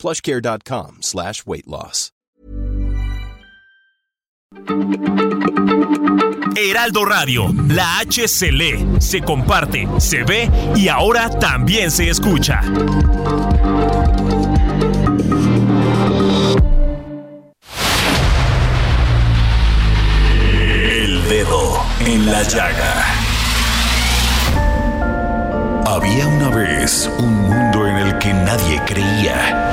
plushcare.com slash weight loss. Heraldo Radio, la H se se comparte, se ve y ahora también se escucha. El dedo en la llaga. Había una vez un mundo en el que nadie creía.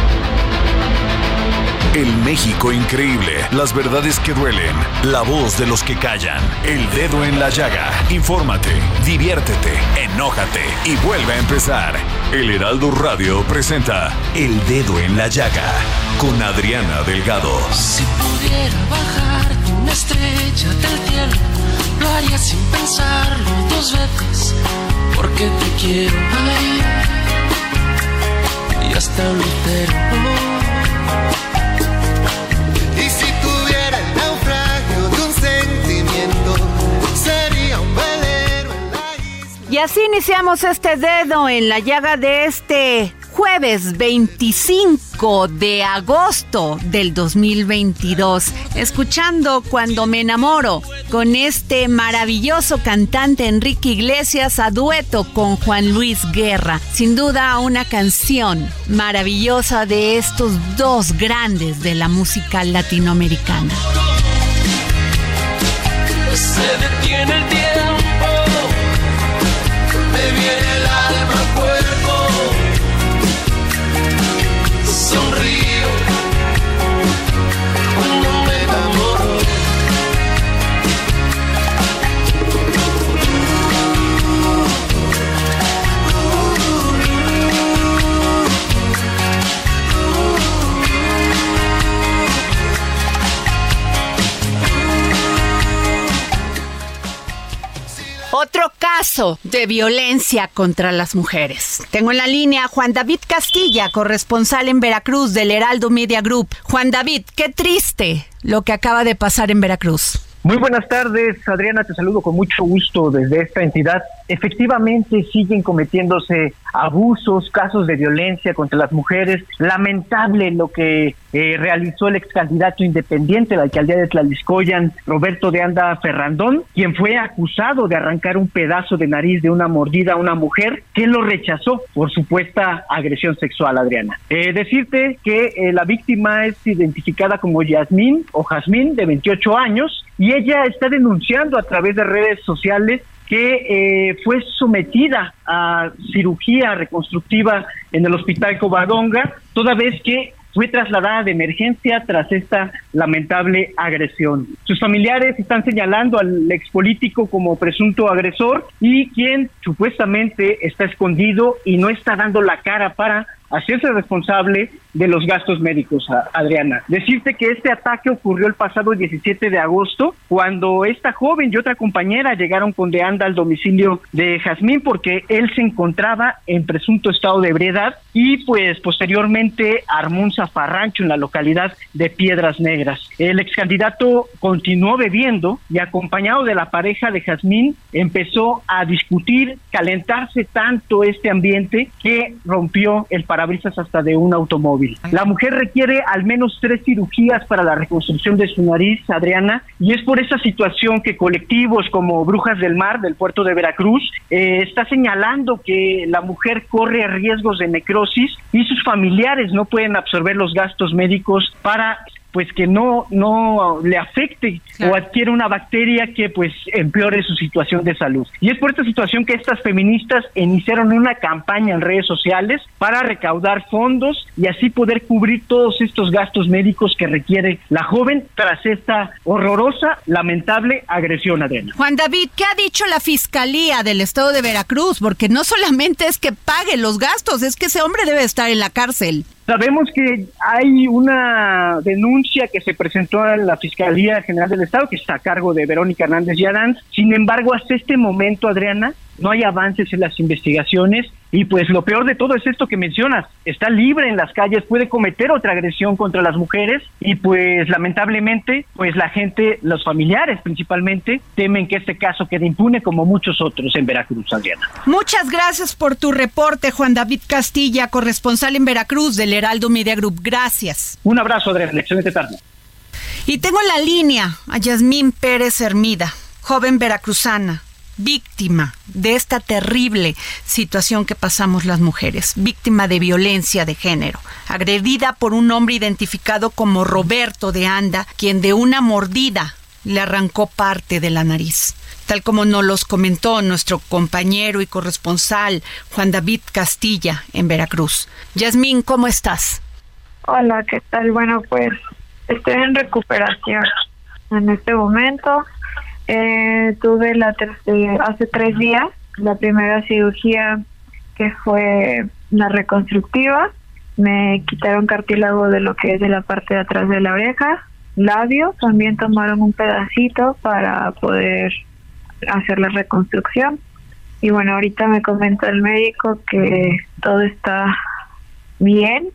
El México increíble, las verdades que duelen, la voz de los que callan, el dedo en la llaga. Infórmate, diviértete, enójate y vuelve a empezar. El Heraldo Radio presenta El Dedo en la Llaga con Adriana Delgado. Si pudiera bajar una estrella del cielo, lo haría sin pensarlo dos veces, porque te quiero ahí y hasta un lucero. Así iniciamos este dedo en la llaga de este jueves 25 de agosto del 2022, escuchando Cuando me enamoro con este maravilloso cantante Enrique Iglesias a dueto con Juan Luis Guerra. Sin duda una canción maravillosa de estos dos grandes de la música latinoamericana. Se detiene Otro caso de violencia contra las mujeres. Tengo en la línea a Juan David Castilla, corresponsal en Veracruz del Heraldo Media Group. Juan David, qué triste lo que acaba de pasar en Veracruz. Muy buenas tardes, Adriana, te saludo con mucho gusto desde esta entidad. Efectivamente siguen cometiéndose abusos, casos de violencia contra las mujeres. Lamentable lo que eh, realizó el ex candidato independiente de la alcaldía de Tlaliscoyan, Roberto de Anda Ferrandón, quien fue acusado de arrancar un pedazo de nariz de una mordida a una mujer que lo rechazó por supuesta agresión sexual, Adriana. Eh, decirte que eh, la víctima es identificada como Yasmín o Jazmín, de 28 años, y ella está denunciando a través de redes sociales que eh, fue sometida a cirugía reconstructiva en el hospital Covadonga, toda vez que fue trasladada de emergencia tras esta lamentable agresión. Sus familiares están señalando al expolítico como presunto agresor y quien supuestamente está escondido y no está dando la cara para hacerse responsable de los gastos médicos, Adriana. Decirte que este ataque ocurrió el pasado 17 de agosto, cuando esta joven y otra compañera llegaron con de anda al domicilio de Jazmín porque él se encontraba en presunto estado de ebriedad y pues posteriormente armó un zafarrancho en la localidad de Piedras Negras. El ex candidato continuó bebiendo y acompañado de la pareja de Jazmín empezó a discutir, calentarse tanto este ambiente que rompió el parabrisas hasta de un automóvil. La mujer requiere al menos tres cirugías para la reconstrucción de su nariz, Adriana, y es por esa situación que colectivos como Brujas del Mar del puerto de Veracruz eh, está señalando que la mujer corre riesgos de necrosis y sus familiares no pueden absorber los gastos médicos para pues que no no le afecte o adquiere una bacteria que pues empeore su situación de salud. Y es por esta situación que estas feministas iniciaron una campaña en redes sociales para recaudar fondos y así poder cubrir todos estos gastos médicos que requiere la joven tras esta horrorosa, lamentable agresión, Adriana. Juan David, ¿qué ha dicho la Fiscalía del Estado de Veracruz? Porque no solamente es que pague los gastos, es que ese hombre debe estar en la cárcel. Sabemos que hay una denuncia que se presentó a la Fiscalía General del Estado, que está a cargo de Verónica Hernández y Adán. Sin embargo, hasta este momento, Adriana, no hay avances en las investigaciones y pues lo peor de todo es esto que mencionas, está libre en las calles, puede cometer otra agresión contra las mujeres y pues lamentablemente pues la gente, los familiares principalmente, temen que este caso quede impune como muchos otros en Veracruz, Adriana. Muchas gracias por tu reporte, Juan David Castilla, corresponsal en Veracruz del Heraldo Media Group. Gracias. Un abrazo, Adriana, excelente tarde. Y tengo en la línea a Yasmín Pérez Hermida, joven veracruzana víctima de esta terrible situación que pasamos las mujeres, víctima de violencia de género, agredida por un hombre identificado como Roberto de Anda, quien de una mordida le arrancó parte de la nariz. Tal como nos los comentó nuestro compañero y corresponsal Juan David Castilla en Veracruz. Yasmín, ¿cómo estás? Hola, ¿qué tal? Bueno, pues estoy en recuperación en este momento. Eh, tuve la hace tres días la primera cirugía que fue la reconstructiva. Me quitaron cartílago de lo que es de la parte de atrás de la oreja, labio. También tomaron un pedacito para poder hacer la reconstrucción. Y bueno, ahorita me comenta el médico que todo está bien,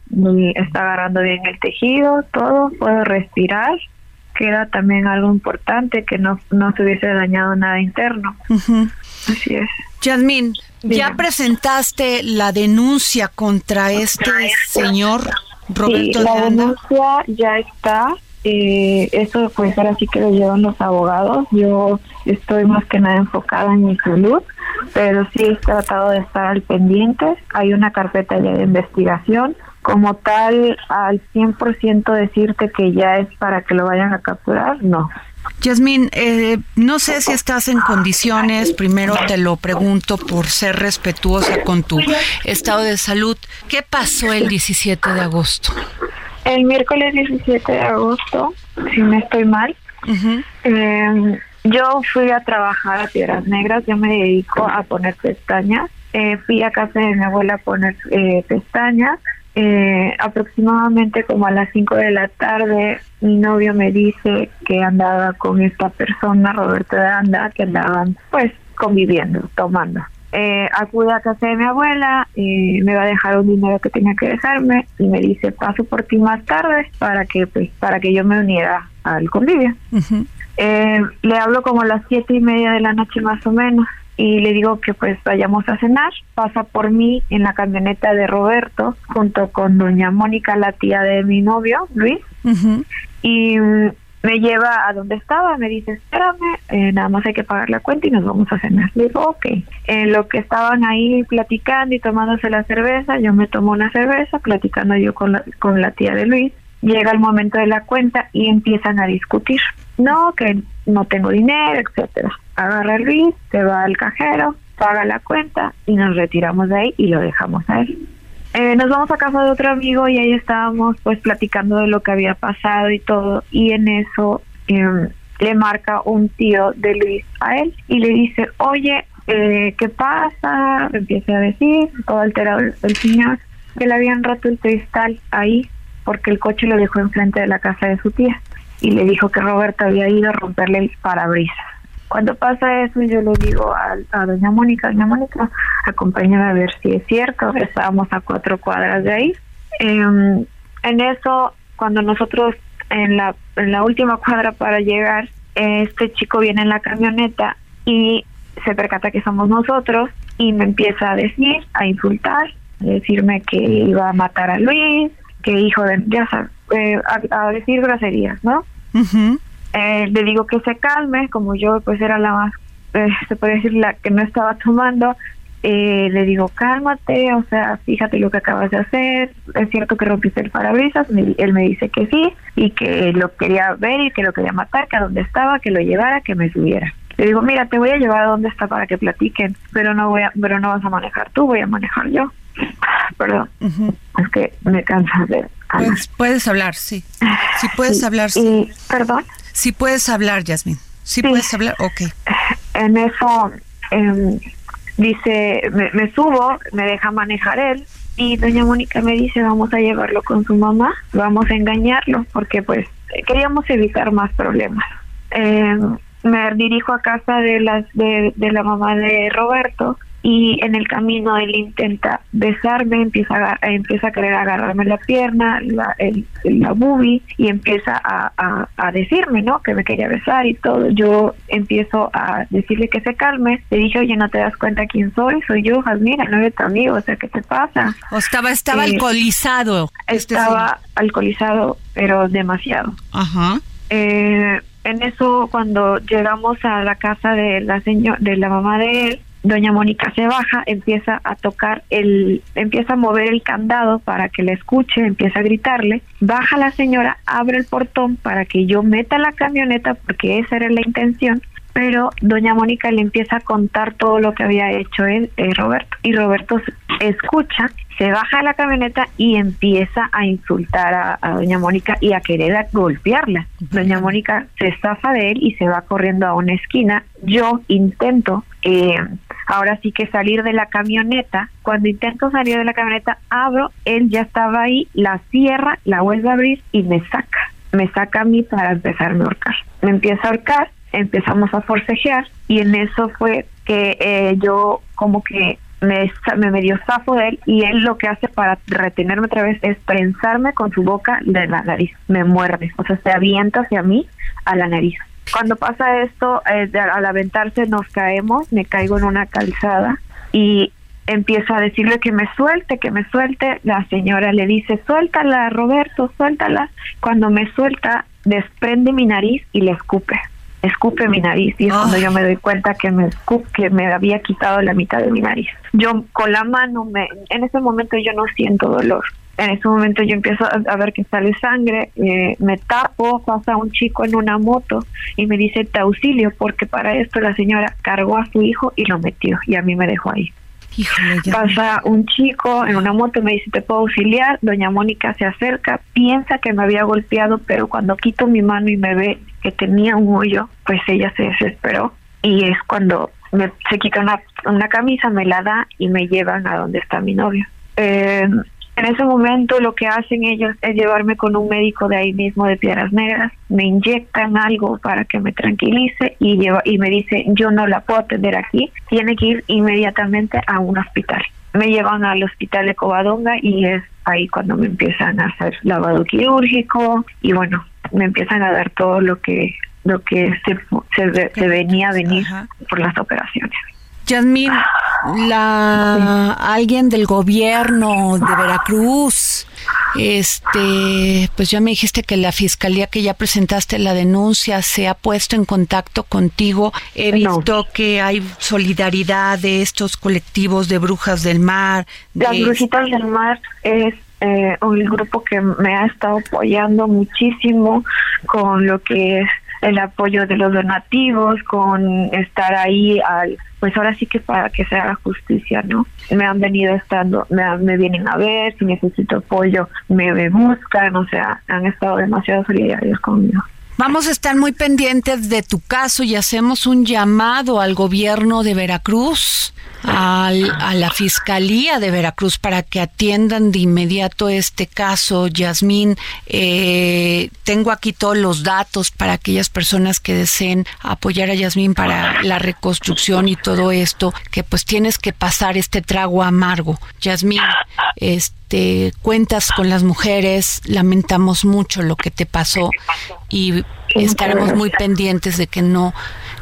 está agarrando bien el tejido, todo, puedo respirar que era también algo importante, que no, no se hubiese dañado nada interno. Así es. Yasmín, ¿ya presentaste la denuncia contra este señor Roberto sí, la denuncia ya está. Eh, eso pues ahora sí que lo llevan los abogados. Yo estoy más que nada enfocada en mi salud, pero sí he tratado de estar al pendiente. Hay una carpeta ya de investigación como tal al 100% decirte que ya es para que lo vayan a capturar, no. Yasmín, eh, no sé si estás en condiciones, primero te lo pregunto por ser respetuosa con tu estado de salud. ¿Qué pasó el 17 de agosto? El miércoles 17 de agosto, si no estoy mal, em, yo fui a trabajar a Piedras Negras, yo me dedico a poner pestañas. Eh, fui a casa de mi abuela a poner eh, pestañas eh, aproximadamente como a las 5 de la tarde, mi novio me dice que andaba con esta persona, Roberto de Anda, que andaban pues conviviendo, tomando. Eh, acude a casa de mi abuela, y me va a dejar un dinero que tenía que dejarme y me dice paso por ti más tarde para que pues para que yo me uniera al convivio. eh, le hablo como a las siete y media de la noche más o menos y le digo que pues vayamos a cenar. Pasa por mí en la camioneta de Roberto junto con doña Mónica, la tía de mi novio, Luis, y mm, me lleva a donde estaba, me dice, espérame, eh, nada más hay que pagar la cuenta y nos vamos a cenar. Le digo, ok. En lo que estaban ahí platicando y tomándose la cerveza, yo me tomo una cerveza, platicando yo con la, con la tía de Luis. Llega el momento de la cuenta y empiezan a discutir. No, que no tengo dinero, etcétera agarra Luis, se va al cajero, paga la cuenta y nos retiramos de ahí y lo dejamos a él. Eh, nos vamos a casa de otro amigo y ahí estábamos pues platicando de lo que había pasado y todo y en eso em, le marca un tío de Luis a él y le dice, oye, eh, ¿qué pasa? Empieza a decir, todo alterado el señor, que le habían roto el cristal ahí porque el coche lo dejó enfrente de la casa de su tía y le dijo que Roberto había ido a romperle el parabrisas cuando pasa eso, yo le digo a, doña Mónica, doña Mónica, acompáñame a ver si es cierto. Estábamos a cuatro cuadras de ahí. Em, en eso, cuando nosotros en la, en la última cuadra para llegar, este chico viene en la camioneta y se percata que somos nosotros y me empieza a decir, a insultar, a decirme que iba a matar a Luis, que hijo de, ya sabes, eh, a, decir groserías, ¿no? Eh, le digo que se calme, como yo pues era la más, eh, se puede decir, la que no estaba tomando, eh, le digo, cálmate, o sea, fíjate lo que acabas de hacer, es cierto que rompiste el parabrisas, él me dice que sí, y que lo quería ver y que lo quería matar, que a donde estaba, que lo llevara, que me subiera. Le digo, mira, te voy a llevar a donde está para que platiquen, pero no voy a, pero no vas a manejar tú, voy a manejar yo. Perdón, es que me cansas de... Pues, puedes hablar, sí. Sí puedes hablar, sí. ¿Perdón? Sí puedes hablar, Yasmin. Sí, puedes hablar, ok. En eso em, dice, me, subo, me deja manejar él y doña Mónica me dice, vamos a llevarlo con su mamá, vamos a engañarlo porque pues queríamos evitar más problemas. Em, me dirijo a casa de las de, de la mamá de Roberto y en el camino él intenta besarme, empieza a, empieza a querer agarrarme la pierna, la, el, la boobie y empieza a, a, decirme, ¿no? Que me quería besar y todo. Yo empiezo a decirle que se calme. Le dije, oye, ¿no te das cuenta quién soy? Soy yo, Jasmine, no eres tu amigo, o sea, ¿qué te pasa? O estaba, estaba eh, alcoholizado. Este estaba alcoholizado, pero demasiado. Ajá. Eh, en eso, cuando llegamos a la casa de la señora, de la mamá de él, doña Mónica se baja, empieza a tocar el, empieza a mover el candado para que le escuche, empieza a gritarle, baja la señora, abre el portón para que yo meta la camioneta porque esa era la intención, pero doña Mónica le empieza a contar todo lo que había hecho él, eh, Roberto, y Roberto escucha se baja de la camioneta y empieza a insultar a, doña Mónica y a querer golpearla. Doña Mónica se estafa de él y se va corriendo a una esquina. Yo intento, eh, ahora sí que salir de la camioneta. Cuando intento salir de la camioneta, abro, él ya estaba ahí, la cierra, la vuelve a abrir y me saca. Me saca a mí para empezarme a ahorcar. Me empieza a ahorcar, empezamos a forcejear y en eso fue que eh, yo como que me, me medio zafo de él y él lo que hace para retenerme otra vez es prensarme con su boca de la nariz, me muerde, o sea, se avienta hacia mí a la nariz. Cuando pasa esto, eh, al aventarse nos caemos, me caigo en una calzada y empiezo a decirle que me suelte, que me suelte. La señora le dice, suéltala, Roberto, suéltala. Cuando me suelta, desprende mi nariz y le escupe escupe mi nariz y es cuando yo me doy cuenta que me que me había quitado la mitad de mi nariz. Yo con la mano me en ese momento yo no siento dolor. En ese momento yo empiezo a, ver que sale sangre, eh, me tapo, pasa un chico en una moto y me dice te auxilio porque para esto la señora cargó a su hijo y lo metió y a mí me dejó ahí. Pasa un chico en una moto, me dice, ¿te puedo auxiliar? Doña Mónica se acerca, piensa que me había golpeado, pero cuando quito mi mano y me ve que tenía un hoyo, pues ella se desesperó y es cuando me, se quita una, una camisa, me la da y me llevan a donde está mi novio. Eh, en ese momento lo que hacen ellos es llevarme con un médico de ahí mismo de Piedras Negras, me inyectan algo para que me tranquilice y, lleva, y me dice yo no la puedo atender aquí, tiene que ir inmediatamente a un hospital. Me llevan al hospital de Covadonga y es ahí cuando me empiezan a hacer lavado quirúrgico y bueno, me empiezan a dar todo lo que lo que se, se, venía a venir por las operaciones. Yasmín, la alguien del gobierno de Veracruz, este, pues ya me dijiste que la fiscalía que ya presentaste la denuncia se ha puesto en contacto contigo. He visto que hay solidaridad de estos colectivos de brujas del mar. Las brujitas del mar es eh, un grupo que me ha estado apoyando muchísimo con lo que es el apoyo de los donativos, con estar ahí al pues ahora sí que para que se haga justicia, ¿no? Me han venido estando, me, me vienen a ver, si necesito apoyo, me, me buscan, o sea, han estado demasiado solidarios conmigo. Vamos a estar muy pendientes de tu caso y hacemos un llamado al gobierno de Veracruz, a la Fiscalía de Veracruz para que atiendan de inmediato este caso. Yasmín, eh, tengo aquí todos los datos para aquellas personas que deseen apoyar a Yasmín para la reconstrucción y todo esto, que pues tienes que pasar este trago amargo. Yasmín, este, cuentas con las mujeres, lamentamos mucho lo que te pasó y estaremos muy pendientes de que no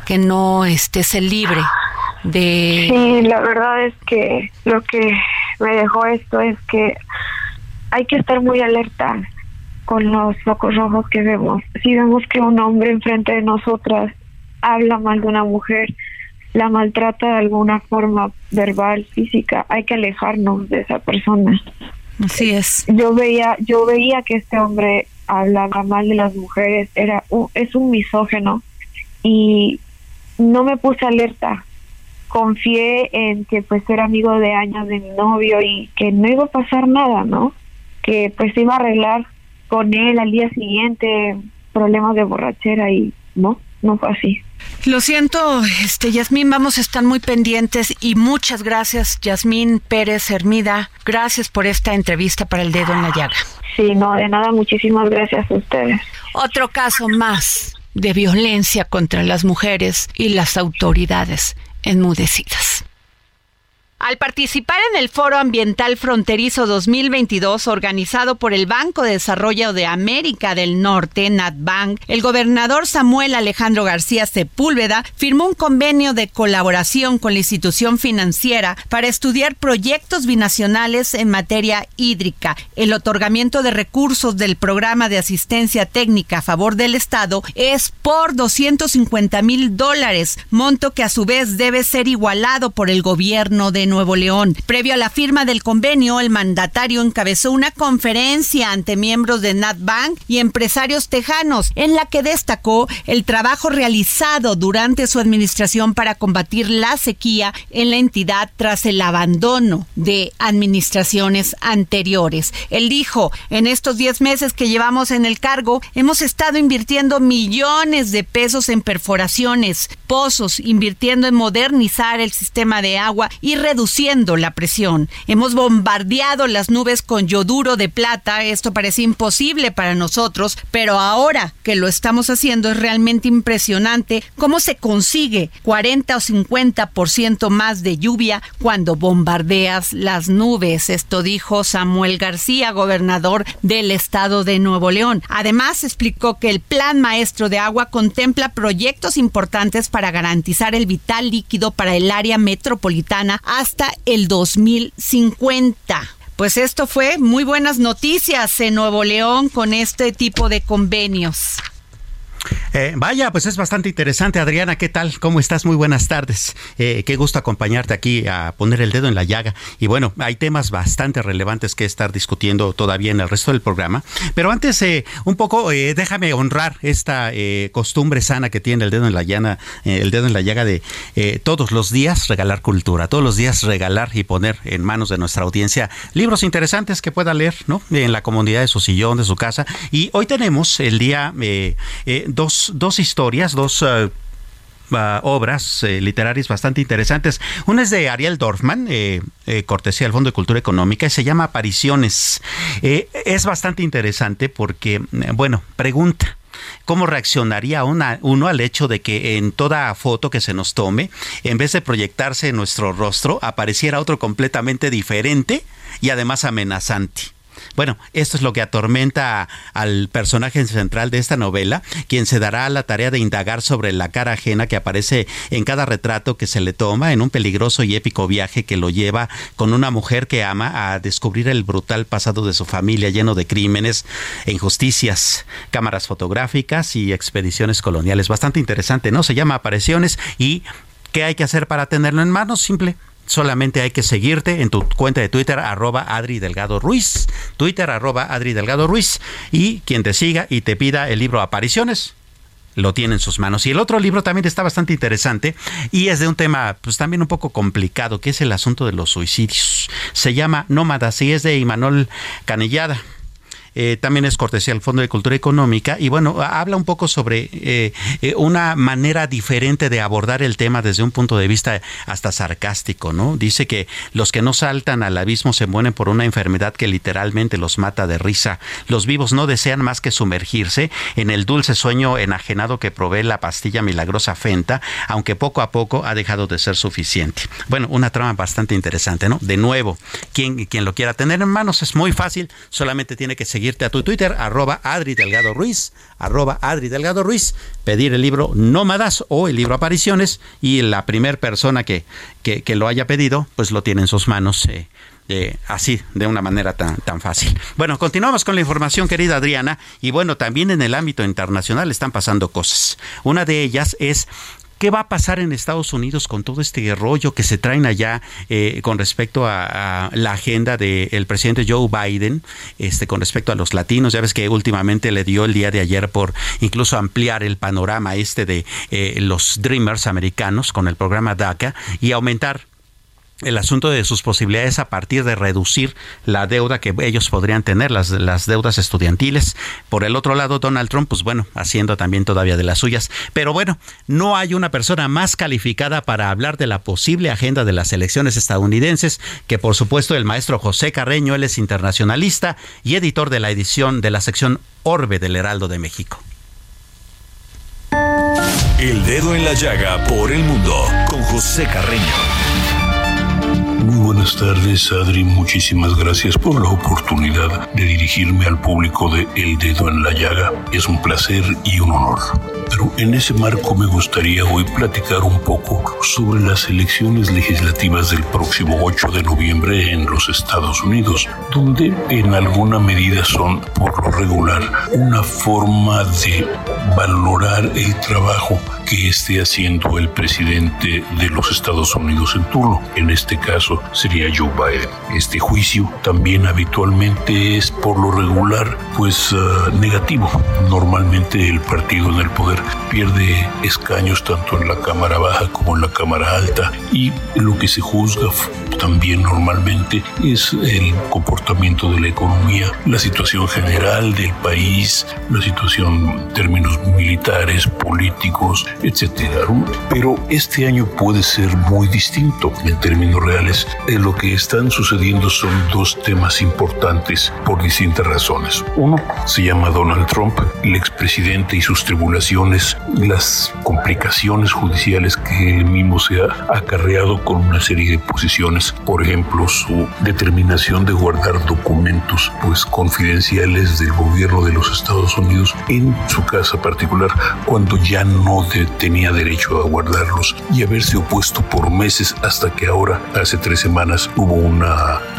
que no estés libre de Sí, la verdad es que lo que me dejó esto es que hay que estar muy alerta con los focos rojos que vemos. Si vemos que un hombre enfrente de nosotras habla mal de una mujer, la maltrata de alguna forma verbal, física, hay que alejarnos de esa persona. Así es. Yo veía, yo veía que este hombre hablaba mal de las mujeres, era es un misógeno y no me puse alerta. Confié en que pues era amigo de años de mi novio y que no iba a pasar nada, ¿no? Que pues iba a arreglar con él al día siguiente problemas de borrachera y no, no fue así. Lo siento, este Yasmín, vamos a estar muy pendientes y muchas gracias, Yasmín Pérez Hermida. Gracias por esta entrevista para el dedo en la llaga. Sí, no, de nada, muchísimas gracias a ustedes. Otro caso más de violencia contra las mujeres y las autoridades enmudecidas. Al participar en el Foro Ambiental Fronterizo 2022 organizado por el Banco de Desarrollo de América del Norte, NatBank, el gobernador Samuel Alejandro García Sepúlveda firmó un convenio de colaboración con la institución financiera para estudiar proyectos binacionales en materia hídrica. El otorgamiento de recursos del programa de asistencia técnica a favor del Estado es por 250 mil dólares, monto que a su vez debe ser igualado por el gobierno de Nuevo León. Previo a la firma del convenio, el mandatario encabezó una conferencia ante miembros de NatBank y empresarios tejanos, en la que destacó el trabajo realizado durante su administración para combatir la sequía en la entidad tras el abandono de administraciones anteriores. Él dijo, en estos 10 meses que llevamos en el cargo, hemos estado invirtiendo millones de pesos en perforaciones, pozos, invirtiendo en modernizar el sistema de agua y reducir reduciendo la presión. Hemos bombardeado las nubes con yoduro de plata. Esto parece imposible para nosotros, pero ahora que lo estamos haciendo es realmente impresionante cómo se consigue 40 o 50% más de lluvia cuando bombardeas las nubes. Esto dijo Samuel García, gobernador del estado de Nuevo León. Además, explicó que el plan maestro de agua contempla proyectos importantes para garantizar el vital líquido para el área metropolitana hasta el 2050. Pues esto fue muy buenas noticias en Nuevo León con este tipo de convenios. Eh, vaya, pues es bastante interesante. Adriana, ¿qué tal? ¿Cómo estás? Muy buenas tardes. Eh, qué gusto acompañarte aquí a poner el dedo en la llaga. Y bueno, hay temas bastante relevantes que estar discutiendo todavía en el resto del programa. Pero antes, eh, un poco, déjame honrar esta costumbre sana que tiene el dedo en la llaga, el dedo en la llaga de todos los días regalar cultura, todos los días regalar y poner en manos de nuestra audiencia libros interesantes que pueda leer, ¿no? En la comunidad de su sillón, de su casa. Y hoy tenemos el día dos, dos historias, dos uh, uh, obras eh, literarias bastante interesantes. Una es de Ariel Dorfman, eh, eh, cortesía del Fondo de Cultura Económica, y se llama Apariciones. es bastante interesante porque, bueno, pregunta. ¿Cómo reaccionaría una, uno al hecho de que en toda foto que se nos tome, en vez de proyectarse en nuestro rostro, apareciera otro completamente diferente y además amenazante? Bueno, esto es lo que atormenta al personaje central de esta novela, quien se dará la tarea de indagar sobre la cara ajena que aparece en cada retrato que se le toma en un peligroso y épico viaje que lo lleva con una mujer que ama a descubrir el brutal pasado de su familia lleno de crímenes e injusticias, cámaras fotográficas y expediciones coloniales. Bastante interesante, ¿no? Se llama Apariciones y ¿qué hay que hacer para tenerlo en manos? Simple solamente hay que seguirte en tu cuenta de Twitter, arroba Adri Delgado Ruiz. Twitter, arroba Adri Delgado Ruiz. Y quien te siga y te pida el libro Apariciones, lo tiene en sus manos. Y el otro libro también está bastante interesante y es de un tema pues también un poco complicado, que es el asunto de los suicidios. Se llama Nómadas y es de Imanol Canellada. Eh, también es cortesía del Fondo de Cultura Económica y bueno, habla un poco sobre eh, eh, una manera diferente de abordar el tema desde un punto de vista hasta sarcástico, ¿no? Dice que los que no saltan al abismo se mueren por una enfermedad que literalmente los mata de risa. Los vivos no desean más que sumergirse en el dulce sueño enajenado que provee la pastilla milagrosa Fenta, aunque poco a poco ha dejado de ser suficiente. Bueno, una trama bastante interesante, ¿no? De nuevo, quien, quien lo quiera tener en manos es muy fácil, solamente tiene que seguir irte a tu Twitter, arroba Adri Delgado Ruiz, arroba Adri Delgado Ruiz, pedir el libro Nómadas o el libro Apariciones y la primera persona que, que, lo haya pedido, pues lo tiene en sus manos. Eh, eh, así, de una manera tan, tan fácil. Bueno, continuamos con la información, querida Adriana, y bueno, también en el ámbito internacional están pasando cosas. Una de ellas es ¿Qué va a pasar en Estados Unidos con todo este rollo que se traen allá eh, con respecto a, la agenda del presidente Joe Biden, este, con respecto a los latinos? Ya ves que últimamente le dio el día de ayer por incluso ampliar el panorama este de eh, los Dreamers americanos con el programa DACA y aumentar el asunto de sus posibilidades a partir de reducir la deuda que ellos podrían tener, las, las deudas estudiantiles. Por el otro lado, Donald Trump, pues bueno, haciendo también todavía de las suyas. Pero bueno, no hay una persona más calificada para hablar de la posible agenda de las elecciones estadounidenses que por supuesto el maestro José Carreño, él es internacionalista y editor de la edición de la sección Orbe del Heraldo de México. El dedo en la llaga por el mundo con José Carreño. Buenas tardes, Adri. Muchísimas gracias por la oportunidad de dirigirme al público de El Dedo en la Llaga. Es un placer y un honor. Pero en ese marco me gustaría hoy platicar un poco sobre las elecciones legislativas del próximo 8 de noviembre en los Estados Unidos, donde en alguna medida son, por lo regular, una forma de valorar el trabajo que esté haciendo el presidente de los Estados Unidos en turno. En este caso sería Joe Biden. Este juicio también habitualmente es por lo regular pues uh, negativo. Normalmente el partido en el poder pierde escaños tanto en la Cámara Baja como en la Cámara Alta y lo que se juzga también normalmente es el comportamiento de la economía, la situación general del país, la situación en términos militares, políticos, etcétera. Pero este año puede ser muy distinto en términos reales. En lo que están sucediendo son dos temas importantes por distintas razones. Uno se llama Donald Trump, el expresidente y sus tribulaciones, las complicaciones judiciales que él mismo se ha acarreado con una serie de posiciones, por ejemplo, su determinación de guardar documentos pues confidenciales del gobierno de los Estados Unidos en su casa particular cuando ya no tenía derecho a guardarlos y haberse opuesto por meses hasta que ahora, hace tres semanas, hubo un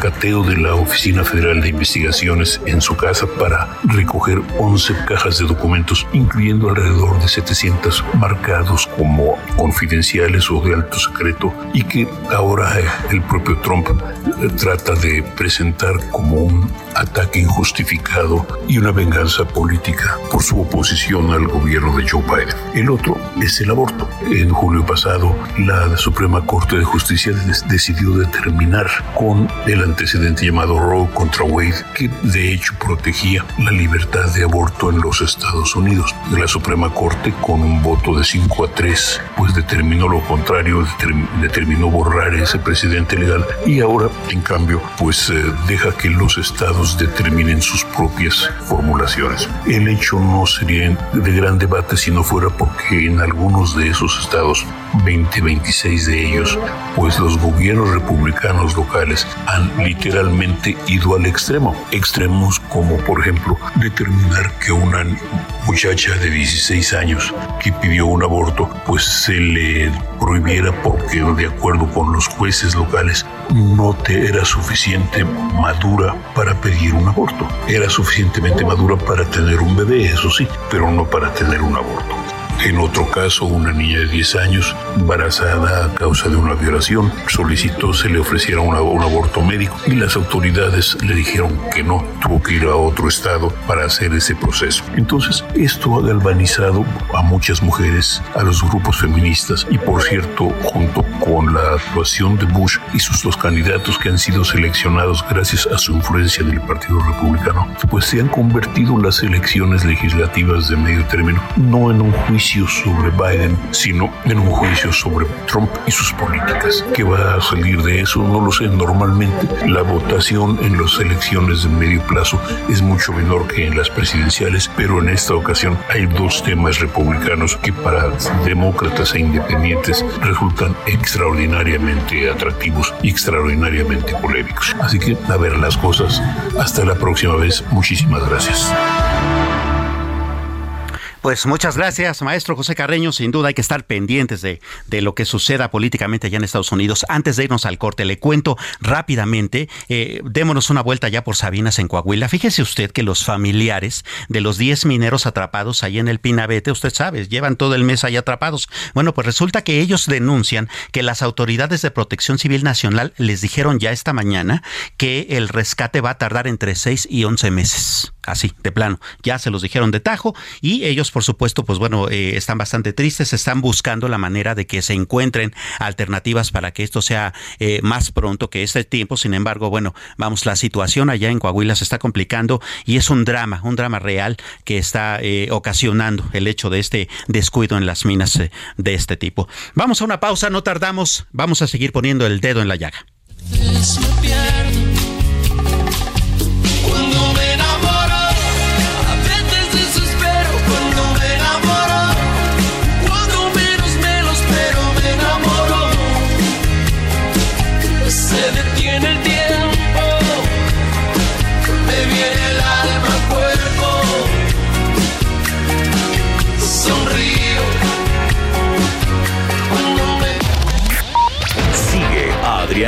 cateo de la Oficina Federal de Investigaciones en su casa para recoger 11 cajas de documentos, incluyendo alrededor de 700 marcados como confidenciales o de alto secreto y que ahora el propio Trump eh, trata de presentar como un ataque injustificado y una venganza política por su oposición al gobierno de Joe Biden. El otro es el aborto. En julio pasado, la Suprema Corte de Justicia decidió determinar con el antecedente llamado Roe contra Wade, que de hecho protegía la libertad de aborto en los Estados Unidos. La Suprema Corte, con un voto de 5 a 3, pues determinó lo contrario, determinó borrar ese precedente legal y ahora, en cambio, pues eh, deja que los estados determinen sus propias formulaciones. El hecho no sería de gran debate si no fuera porque en algunos de esos estados, 20, 26 de ellos, pues los gobiernos republicanos locales han literalmente ido al extremo. Extremos como, por ejemplo, determinar que una muchacha de 16 años que pidió un aborto, pues se le prohibiera porque de acuerdo con los jueces locales no te era suficiente madura para pedir un aborto. Era suficientemente madura para tener un bebé, eso sí, pero no para tener un aborto. En otro caso, una niña de 10 años, embarazada a causa de una violación, solicitó se le ofreciera un aborto médico y las autoridades le dijeron que no, tuvo que ir a otro estado para hacer ese proceso. Entonces, esto ha galvanizado a muchas mujeres, a los grupos feministas y, por cierto, junto con la actuación de Bush y sus dos candidatos que han sido seleccionados gracias a su influencia del Partido Republicano, pues se han convertido las elecciones legislativas de medio término no en un juicio sobre Biden, sino en un juicio sobre Trump y sus políticas. ¿Qué va a salir de eso? No lo sé. Normalmente la votación en las elecciones de medio plazo es mucho menor que en las presidenciales, pero en esta ocasión hay dos temas republicanos que para demócratas e independientes resultan extraordinariamente atractivos y extraordinariamente polémicos. Así que a ver las cosas. Hasta la próxima vez. Muchísimas gracias. Pues muchas gracias, maestro José Carreño. Sin duda hay que estar pendientes de, de, lo que suceda políticamente allá en Estados Unidos. Antes de irnos al corte, le cuento rápidamente, eh, démonos una vuelta ya por Sabinas en Coahuila. Fíjese usted que los familiares de los 10 mineros atrapados ahí en el Pinabete, usted sabe, llevan todo el mes ahí atrapados. Bueno, pues resulta que ellos denuncian que las autoridades de protección civil nacional les dijeron ya esta mañana que el rescate va a tardar entre 6 y 11 meses. Así, de plano. Ya se los dijeron de tajo y ellos por supuesto, pues bueno, eh, están bastante tristes, están buscando la manera de que se encuentren alternativas para que esto sea eh, más pronto que este tiempo. Sin embargo, bueno, vamos, la situación allá en Coahuila se está complicando y es un drama, un drama real que está eh, ocasionando el hecho de este descuido en las minas de este tipo. Vamos a una pausa, no tardamos, vamos a seguir poniendo el dedo en la llaga.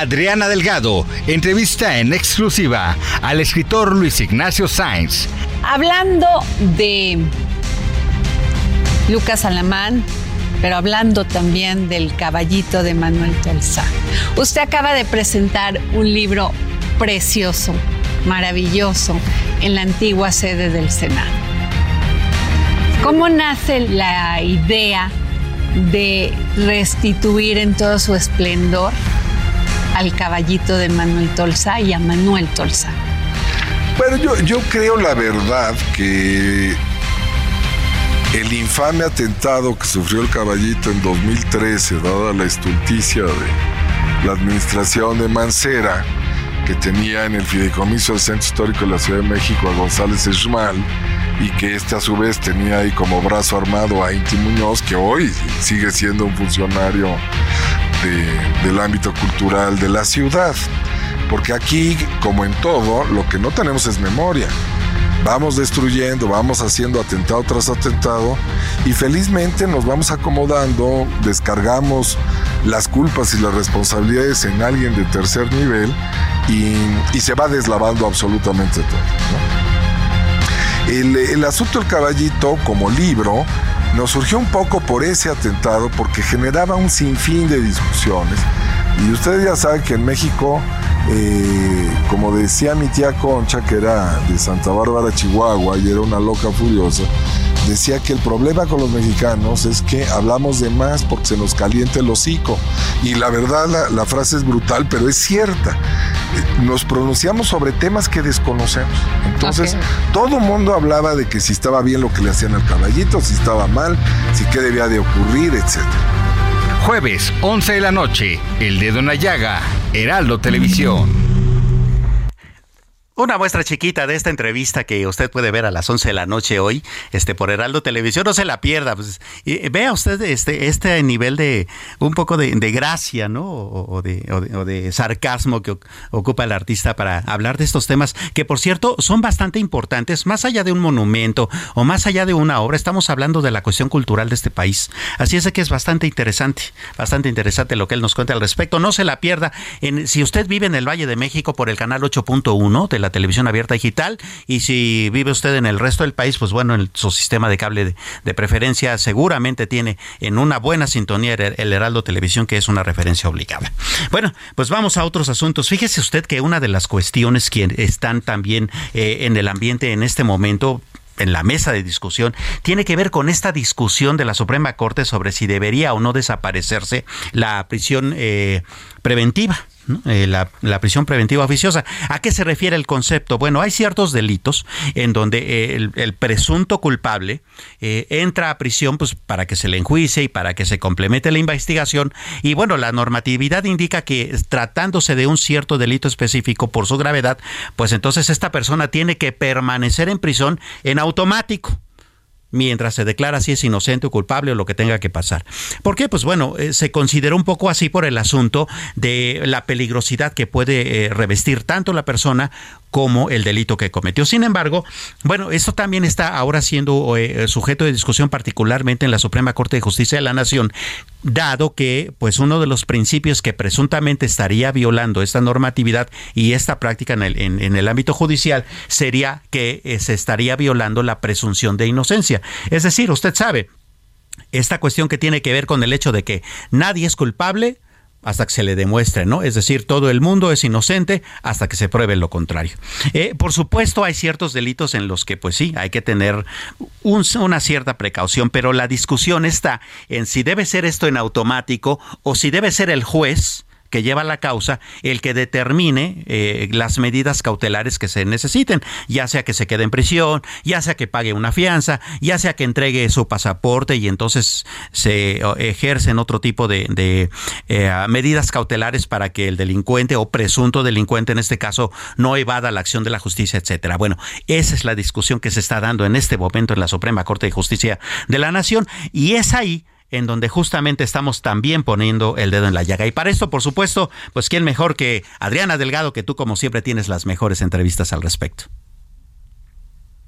Adriana Delgado entrevista en exclusiva al escritor Luis Ignacio Sainz. Hablando de Lucas Alamán, pero hablando también del caballito de Manuel Tolzá. Usted acaba de presentar un libro precioso, maravilloso, en la antigua sede del Senado. ¿Cómo nace la idea de restituir en todo su esplendor al caballito de Manuel Tolsa y a Manuel Tolsa? Bueno, yo, creo la verdad que el infame atentado que sufrió el caballito en 2013, dada la estulticia de la administración de Mancera, que tenía en el fideicomiso del Centro Histórico de la Ciudad de México a González Esmal, y que este a su vez tenía ahí como brazo armado a Inti Muñoz, que hoy sigue siendo un funcionario del ámbito cultural de la ciudad. Porque aquí, como en todo, lo que no tenemos es memoria. Vamos destruyendo, vamos haciendo atentado tras atentado y felizmente nos vamos acomodando, descargamos las culpas y las responsabilidades en alguien de tercer nivel y, se va deslavando absolutamente todo. El, el asunto del caballito como libro nos surgió un poco por ese atentado porque generaba un sinfín de discusiones. Y ustedes ya saben que en México eh, como decía mi tía Concha, que era de Santa Bárbara, Chihuahua, y era una loca furiosa, decía que el problema con los mexicanos es que hablamos de más porque se nos calienta el hocico. Y la verdad, la, frase es brutal, pero es cierta. Eh, nos pronunciamos sobre temas que desconocemos. Entonces, todo el mundo hablaba de que si estaba bien lo que le hacían al caballito, si estaba mal, si qué debía de ocurrir, etc. Jueves, 11 de la noche, El Dedo en la Llaga, Heraldo Televisión. Una muestra chiquita de esta entrevista que usted puede ver a las 11 de la noche hoy este, por Heraldo Televisión. No se la pierda. Pues, vea usted este, este nivel de un poco de, gracia ¿no? O, de, sarcasmo que ocupa el artista para hablar de estos temas que, por cierto, son bastante importantes. Más allá de un monumento o más allá de una obra, estamos hablando de la cuestión cultural de este país. Así es que es bastante interesante, bastante interesante lo que él nos cuenta al respecto. No se la pierda. Si usted vive en el Valle de México por el canal 8.1 de la televisión abierta digital y si vive usted en el resto del país, pues bueno, en su sistema de cable de, preferencia seguramente tiene en una buena sintonía el, Heraldo Televisión, que es una referencia obligada. Bueno, pues vamos a otros asuntos. Fíjese usted que una de las cuestiones que están también eh, en el ambiente en este momento, en la mesa de discusión tiene que ver con esta discusión de la Suprema Corte sobre si debería o no desaparecerse la prisión eh, preventiva. Eh, la, prisión preventiva oficiosa. ¿A qué se refiere el concepto? Bueno, hay ciertos delitos en donde eh, el, presunto culpable eh, entra a prisión pues, para que se le enjuicie y para que se complemente la investigación. Y bueno, la normatividad indica que tratándose de un cierto delito específico por su gravedad, pues entonces esta persona tiene que permanecer en prisión en automático mientras se declara si es inocente o culpable o lo que tenga que pasar. ¿Por qué? Pues bueno, eh, se consideró un poco así por el asunto de la peligrosidad que puede eh, revestir tanto la persona como el delito que cometió. Sin embargo, bueno, esto también está ahora siendo eh, sujeto de discusión particularmente en la Suprema Corte de Justicia de la Nación, dado que pues uno de los principios que presuntamente estaría violando esta normatividad y esta práctica en el, en, el ámbito judicial sería que eh, se estaría violando la presunción de inocencia. Es decir, usted sabe, esta cuestión que tiene que ver con el hecho de que nadie es culpable, hasta que se le demuestre, ¿no? Es decir, todo el mundo es inocente hasta que se pruebe lo contrario. Eh, por supuesto, hay ciertos delitos en los que, pues sí, hay que tener una cierta precaución, pero la discusión está en si debe ser esto en automático o si debe ser el juez que lleva la causa el que determine eh, las medidas cautelares que se necesiten, ya sea que se quede en prisión, ya sea que pague una fianza, ya sea que entregue su pasaporte y entonces se ejercen otro tipo de, eh, medidas cautelares para que el delincuente o presunto delincuente en este caso no evada la acción de la justicia, etcétera. Bueno, esa es la discusión que se está dando en este momento en la Suprema Corte de Justicia de la Nación y es ahí en donde justamente estamos también poniendo el dedo en la llaga. Y para esto, por supuesto, pues quién mejor que Adriana Delgado, que tú como siempre tienes las mejores entrevistas al respecto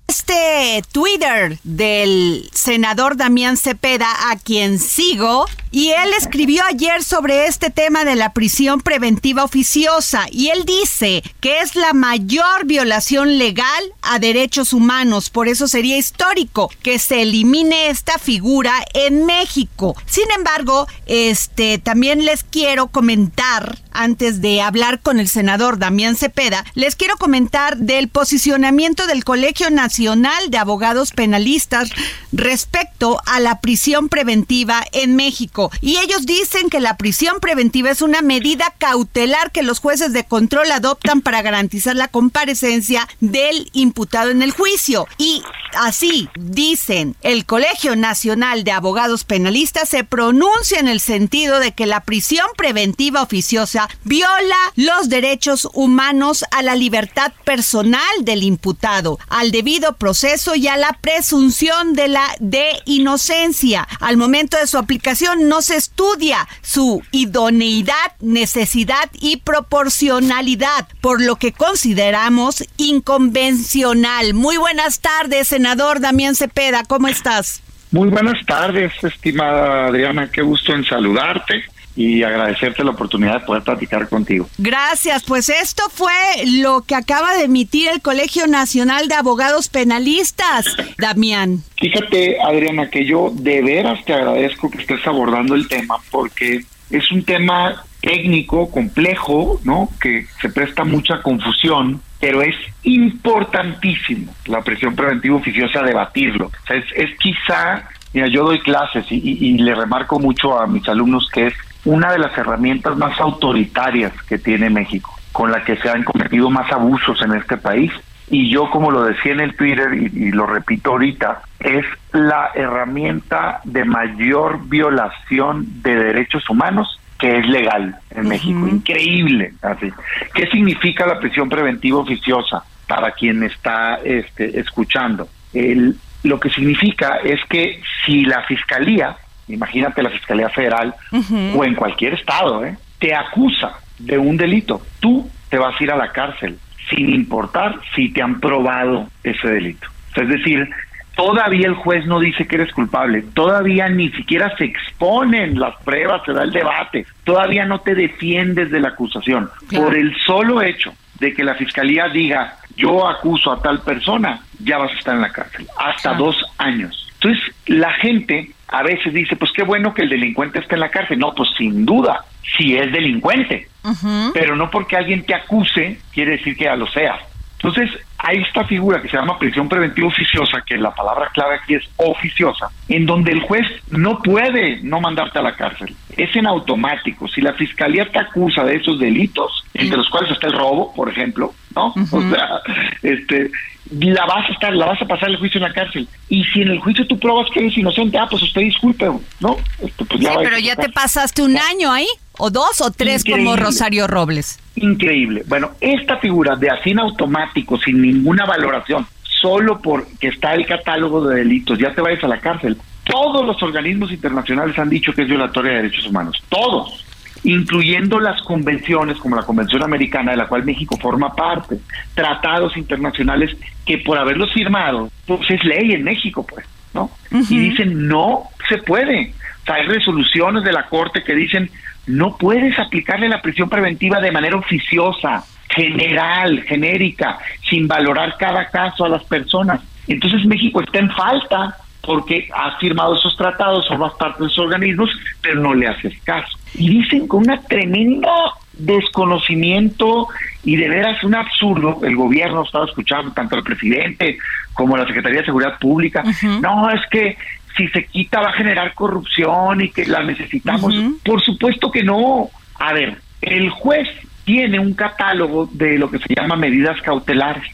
este Twitter del senador Damián Cepeda, a quien sigo, y él escribió ayer sobre este tema de la prisión preventiva oficiosa, y él dice que es la mayor violación legal a derechos humanos, por eso sería histórico que se elimine esta figura en México. Sin embargo, este también les quiero comentar antes de hablar con el senador Damián Cepeda, les quiero comentar del posicionamiento del Colegio Nacional de Abogados Penalistas respecto a la prisión preventiva en México. Y ellos dicen que la prisión preventiva es una medida cautelar que los jueces de control adoptan para garantizar la comparecencia del imputado en el juicio. Y así dicen, el Colegio Nacional de Abogados Penalistas se pronuncia en el sentido de que la prisión preventiva oficiosa viola los derechos humanos a la libertad personal del imputado, al debido proceso y a la presunción de la de inocencia. Al momento de su aplicación no se estudia su idoneidad, necesidad y proporcionalidad, por lo que consideramos inconvencional. Muy buenas tardes, senador Damián Cepeda, ¿cómo estás? Muy buenas tardes, estimada Adriana, qué gusto en saludarte y agradecerte la oportunidad de poder platicar contigo. Gracias, pues esto fue lo que acaba de emitir el Colegio Nacional de Abogados Penalistas, Damián. Fíjate, Adriana, que yo de veras te agradezco que estés abordando el tema porque es un tema técnico, complejo, ¿no? Que se presta mucha confusión, pero es importantísimo la prisión preventiva oficiosa debatirlo. O sea, es, es quizá, mira, yo doy clases y, y le remarco mucho a mis alumnos que es una de las herramientas más autoritarias que tiene México, con la que se han cometido más abusos en este país. Y yo, como lo decía en el Twitter y, lo repito ahorita, es la herramienta de mayor violación de derechos humanos que es legal en México. Increíble. Así. ¿Qué significa la prisión preventiva oficiosa para quien está este, escuchando? El, lo que significa es que si la fiscalía imagínate la Fiscalía Federal o en cualquier estado, ¿eh? te acusa de un delito, tú te vas a ir a la cárcel, sin importar si te han probado ese delito. Es decir, todavía el juez no dice que eres culpable, todavía ni siquiera se exponen las pruebas, se da el debate, todavía no te defiendes de la acusación. Por el solo hecho de que la fiscalía diga yo acuso a tal persona, ya vas a estar en la cárcel, hasta dos años. Entonces, la gente a veces dice, pues qué bueno que el delincuente esté en la cárcel. No, pues sin duda, si es delincuente. Pero no porque alguien te acuse, quiere decir que ya lo sea. Entonces, hay esta figura que se llama prisión preventiva oficiosa, que la palabra clave aquí es oficiosa, en donde el juez no puede no mandarte a la cárcel. Es en automático. Si la fiscalía te acusa de esos delitos, entre los cuales está el robo, por ejemplo, ¿no? O sea, este, la vas a estar, la vas a pasar el juicio en la cárcel. Y si en el juicio tú pruebas que eres inocente, ah, pues usted disculpe, ¿no? Este, pues sí, pero ya te pasaste un año ahí, o dos o tres como Rosario Robles. Increíble. Bueno, esta figura de así en automático, sin ninguna valoración, solo porque está el catálogo de delitos, ya te vayas a la cárcel. Todos los organismos internacionales han dicho que es violatoria de derechos humanos. Todos incluyendo las convenciones como la Convención Americana de la cual México forma parte, tratados internacionales que por haberlos firmado, pues es ley en México, pues, ¿no? Y dicen, no se puede. O sea, hay resoluciones de la Corte que dicen, no puedes aplicarle la prisión preventiva de manera oficiosa, general, genérica, sin valorar cada caso a las personas. Entonces México está en falta porque ha firmado esos tratados, formas parte de esos organismos, pero no le haces caso. Y dicen con un tremendo desconocimiento y de veras un absurdo, el gobierno estaba escuchando tanto el presidente como la Secretaría de Seguridad Pública, no, es que si se quita va a generar corrupción y que la necesitamos. Por supuesto que no. A ver, el juez tiene un catálogo de lo que se llama medidas cautelares.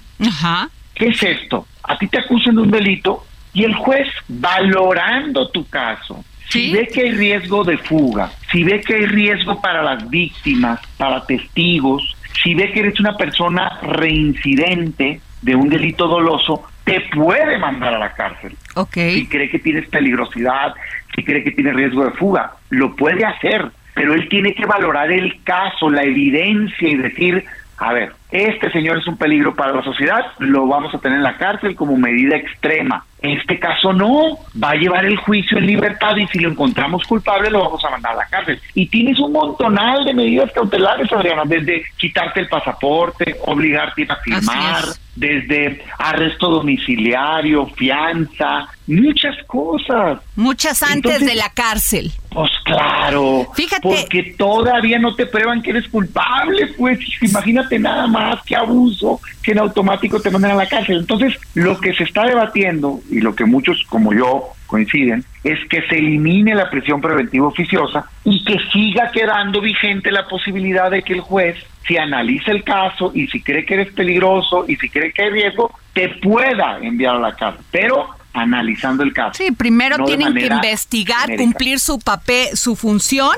¿Qué es esto? A ti te acusan de un delito y el juez, valorando tu caso, si ve que hay riesgo de fuga, si ve que hay riesgo para las víctimas, para testigos, si ve que eres una persona reincidente de un delito doloso, te puede mandar a la cárcel. Si cree que tienes peligrosidad, si cree que tiene riesgo de fuga, lo puede hacer, pero él tiene que valorar el caso, la evidencia y decir, a ver, este señor es un peligro para la sociedad, lo vamos a tener en la cárcel como medida extrema. Este caso no, va a llevar el juicio en libertad y si lo encontramos culpable lo vamos a mandar a la cárcel. Y tienes un montonal de medidas cautelares, Adriana, desde quitarte el pasaporte, obligarte a firmar, desde arresto domiciliario, fianza, muchas cosas. Muchas antes de la cárcel. Pues claro. Fíjate. Porque todavía no te prueban que eres culpable, pues imagínate nada más que abuso, que en automático te mandan a la cárcel. Entonces, lo que se está debatiendo y lo que muchos como yo coinciden es que se elimine la prisión preventiva oficiosa y que siga quedando vigente la posibilidad de que el juez si analiza el caso y si cree que eres peligroso y si cree que hay riesgo, te pueda enviar a la cárcel. Pero analizando el caso. Sí, primero tienen que investigar, cumplir su papel, su función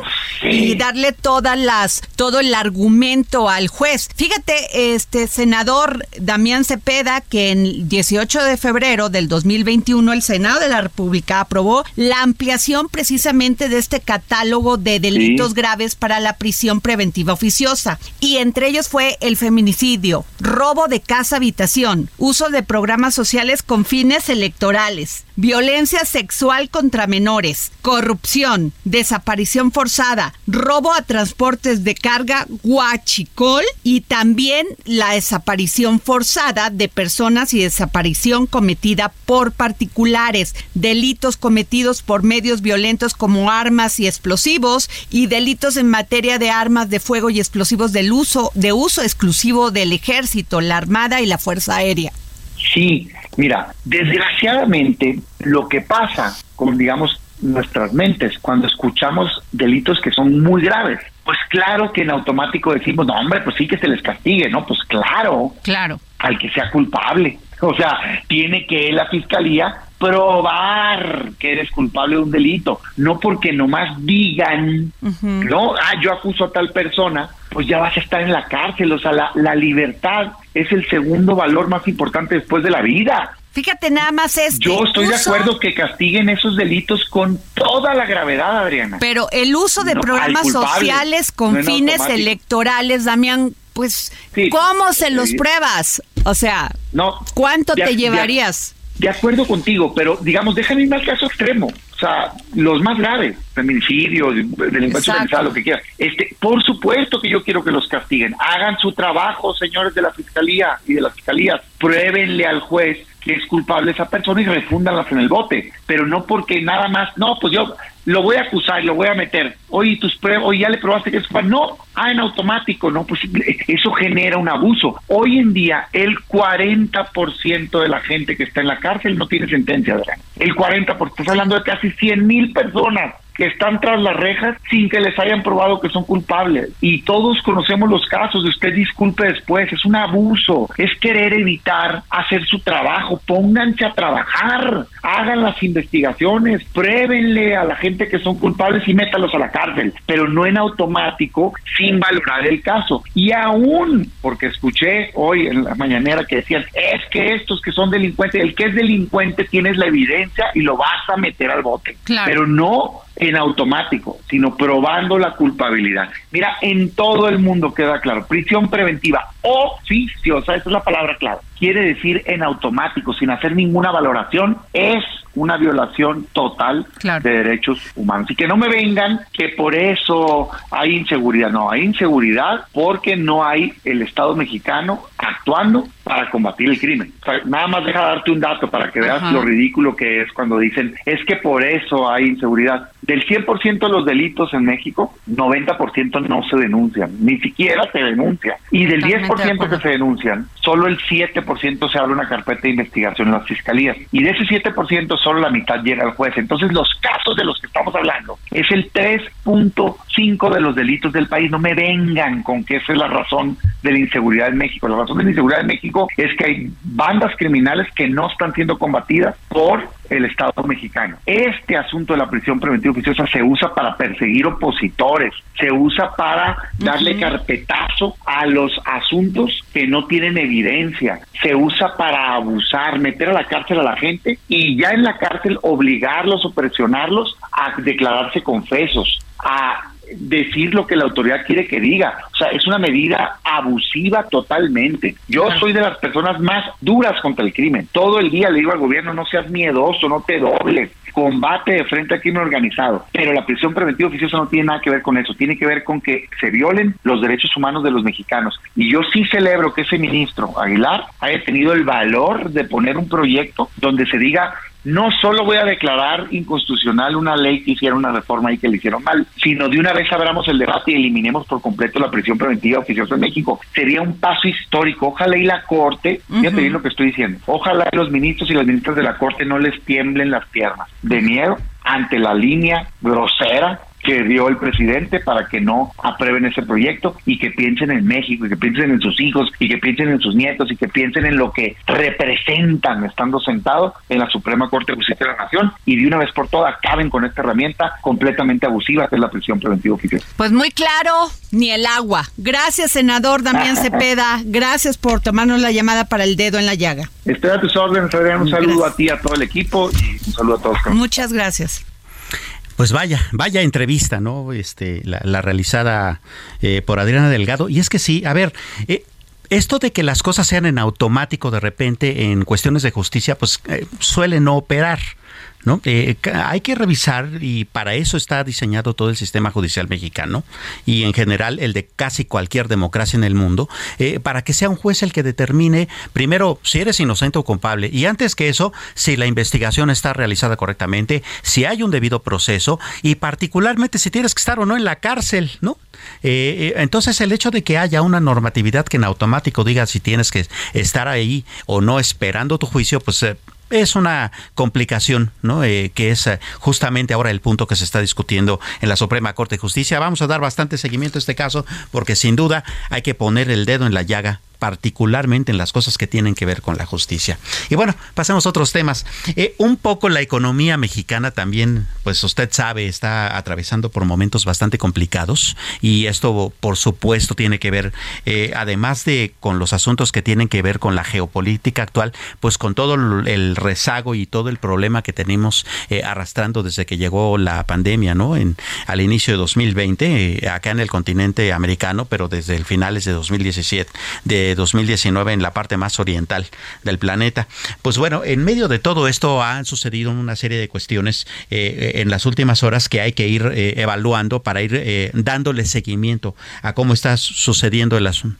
y darle todas las todo el argumento al juez. Fíjate, este senador Damián Cepeda que en 18 de febrero del 2021 el Senado de la República aprobó la ampliación precisamente de este catálogo de delitos graves para la prisión preventiva oficiosa y entre ellos fue el feminicidio, robo de casa habitación, uso de programas sociales con fines electorales violencia sexual contra menores, corrupción, desaparición forzada, robo a transportes de carga, guachicol y también la desaparición forzada de personas y desaparición cometida por particulares, delitos cometidos por medios violentos como armas y explosivos y delitos en materia de armas de fuego y explosivos del uso de uso exclusivo del ejército, la armada y la fuerza aérea. Sí, mira, desgraciadamente lo que pasa con, digamos, nuestras mentes cuando escuchamos delitos que son muy graves, pues claro que en automático decimos, no, hombre, pues sí que se les castigue, ¿no? Pues claro. Claro. Al que sea culpable. O sea, tiene que la fiscalía probar que eres culpable de un delito, no porque nomás digan, no, ah, yo acuso a tal persona, pues ya vas a estar en la cárcel, o sea, la, la libertad es el segundo valor más importante después de la vida. Fíjate nada más esto. Yo estoy de acuerdo que castiguen esos delitos con toda la gravedad, Adriana. Pero el uso de programas sociales con fines electorales, Damián, pues, ¿cómo se los pruebas? O sea, no, ¿cuánto te llevarías? De, acuerdo contigo, pero digamos, déjame ir al caso extremo. O sea, los más graves, feminicidio, delincuencia organizada, lo que quieras. Este, por supuesto que yo quiero que los castiguen. Hagan su trabajo, señores de la fiscalía y de las fiscalías. Pruébenle al juez que es culpable esa persona y refúndanlas en el bote, pero no porque nada más, no, pues yo lo voy a acusar lo voy a meter. Oye, tus pruebas, oye, ya le probaste que es. No, ah, en automático, no, pues eso genera un abuso. Hoy en día, el 40% de la gente que está en la cárcel no tiene sentencia, ¿verdad? El 40%, estás hablando de casi 100 mil personas que están tras las rejas sin que les hayan probado que son culpables. Y todos conocemos los casos de usted disculpe después, es un abuso, es querer evitar hacer su trabajo, pónganse a trabajar, hagan las investigaciones, pruébenle a la gente que son culpables y métalos a la cárcel, pero no en automático sin valorar el caso. Y aún, porque escuché hoy en la mañanera que decían, es que estos que son delincuentes, el que es delincuente tienes la evidencia y lo vas a meter al bote. Pero no en automático, sino probando la culpabilidad. Mira, en todo el mundo queda claro, prisión preventiva oficiosa, esa es la palabra clave, quiere decir en automático, sin hacer ninguna valoración, es una violación total de derechos humanos. Y que no me vengan que por eso hay inseguridad. No, hay inseguridad porque no hay el Estado mexicano actuando para combatir el crimen. nada más deja darte un dato para que veas lo ridículo que es cuando dicen es que por eso hay inseguridad. Del 100% de los delitos en México, 90% no se denuncian, ni siquiera se denuncian. Y del 10% que se denuncian, solo el 7% se abre una carpeta de investigación en las fiscalías. Y de ese 7%, solo la mitad llega al juez. Entonces, los casos de los que estamos hablando es el 3.5 de los delitos del país. No me vengan con que esa es la razón de la inseguridad en México. La razón de la inseguridad en México es que hay bandas criminales que no están siendo combatidas por el Estado mexicano. Este asunto de la prisión preventiva oficiosa se usa para perseguir opositores, se usa para darle carpetazo a los asuntos que no tienen evidencia, se usa para abusar, meter a la cárcel a la gente y ya en la cárcel obligarlos o presionarlos a declararse confesos, a decir lo que la autoridad quiere que diga. O sea, es una medida abusiva totalmente. Yo soy de las personas más duras contra el crimen. Todo el día le digo al gobierno, no seas miedoso, no te dobles, combate de frente al crimen organizado. Pero la prisión preventiva oficiosa no tiene nada que ver con eso, tiene que ver con que se violen los derechos humanos de los mexicanos. Y yo sí celebro que ese ministro Aguilar haya tenido el valor de poner un proyecto donde se diga no solo voy a declarar inconstitucional una ley que hiciera una reforma y que le hicieron mal, sino de una vez abramos el debate y eliminemos por completo la prisión preventiva oficiosa en México. Sería un paso histórico. Ojalá y la Corte, fíjate bien lo que estoy diciendo, ojalá y los ministros y las ministras de la Corte no les tiemblen las piernas de miedo ante la línea grosera que dio el presidente para que no aprueben ese proyecto y que piensen en México y que piensen en sus hijos y que piensen en sus nietos y que piensen en lo que representan estando sentados en la Suprema Corte de Justicia de la Nación y de una vez por todas acaben con esta herramienta completamente abusiva que es la prisión preventiva. Pues muy claro, ni el agua. Gracias, senador Damián Cepeda. Gracias por tomarnos la llamada para el dedo en la llaga. Estoy a tus órdenes, Adrián. Un saludo a ti, a todo el equipo y un saludo a todos. Muchas gracias. Pues vaya, vaya entrevista, ¿no? Este, la, realizada eh, por Adriana Delgado. Y es que sí, a ver, eh, esto de que las cosas sean en automático de repente en cuestiones de justicia, pues eh, suele no operar. ¿No? Eh, hay que revisar y para eso está diseñado todo el sistema judicial mexicano y en general el de casi cualquier democracia en el mundo, eh, para que sea un juez el que determine primero si eres inocente o culpable y antes que eso, si la investigación está realizada correctamente, si hay un debido proceso y particularmente si tienes que estar o no en la cárcel, ¿no? Eh, entonces el hecho de que haya una normatividad que en automático diga si tienes que estar ahí o no esperando tu juicio, pues es una complicación, ¿no? Eh, que es eh, justamente ahora el punto que se está discutiendo en la Suprema Corte de Justicia. Vamos a dar bastante seguimiento a este caso porque sin duda hay que poner el dedo en la llaga particularmente en las cosas que tienen que ver con la justicia. Y bueno, pasemos a otros temas. Eh, un poco la economía mexicana también, pues usted sabe, está atravesando por momentos bastante complicados y esto, por supuesto, tiene que ver, eh, además de con los asuntos que tienen que ver con la geopolítica actual, pues con todo el rezago y todo el problema que tenemos eh, arrastrando desde que llegó la pandemia, ¿no? En, al inicio de 2020, acá en el continente americano, pero desde el finales de 2017, de 2019 en la parte más oriental del planeta. Pues bueno, en medio de todo esto han sucedido una serie de cuestiones eh, en las últimas horas que hay que ir eh, evaluando para ir eh, dándole seguimiento a cómo está sucediendo el asunto,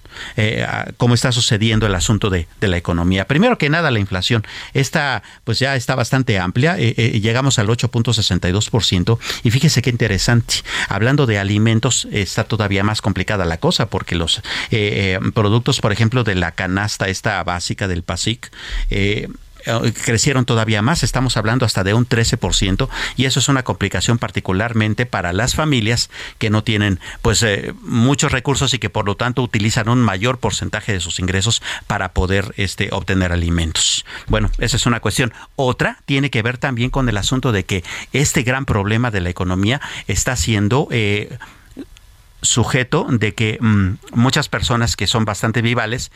cómo está sucediendo el asunto de, de, la economía. Primero que nada, la inflación. Esta pues ya está bastante amplia. llegamos al 8.62% y fíjese qué interesante. Hablando de alimentos, está todavía más complicada la cosa porque los productos, por ejemplo, ejemplo, de la canasta esta básica del PASIC, eh, eh, crecieron todavía más, estamos hablando hasta de un 13% y eso es una complicación particularmente para las familias que no tienen pues eh, muchos recursos y que por lo tanto utilizan un mayor porcentaje de sus ingresos para poder este obtener alimentos. Bueno, esa es una cuestión. Otra tiene que ver también con el asunto de que este gran problema de la economía está siendo sujeto de que mm, muchas personas que son bastante vivales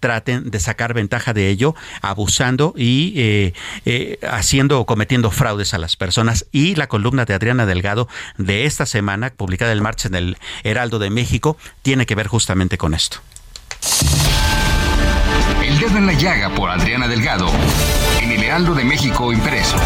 traten de sacar ventaja de ello, abusando y eh, eh, haciendo o cometiendo fraudes a las personas. Y la columna de Adriana Delgado de esta semana, publicada el martes en el Heraldo de México, tiene que ver justamente con esto. El dedo en la llaga por Adriana Delgado, en el Heraldo de México impreso.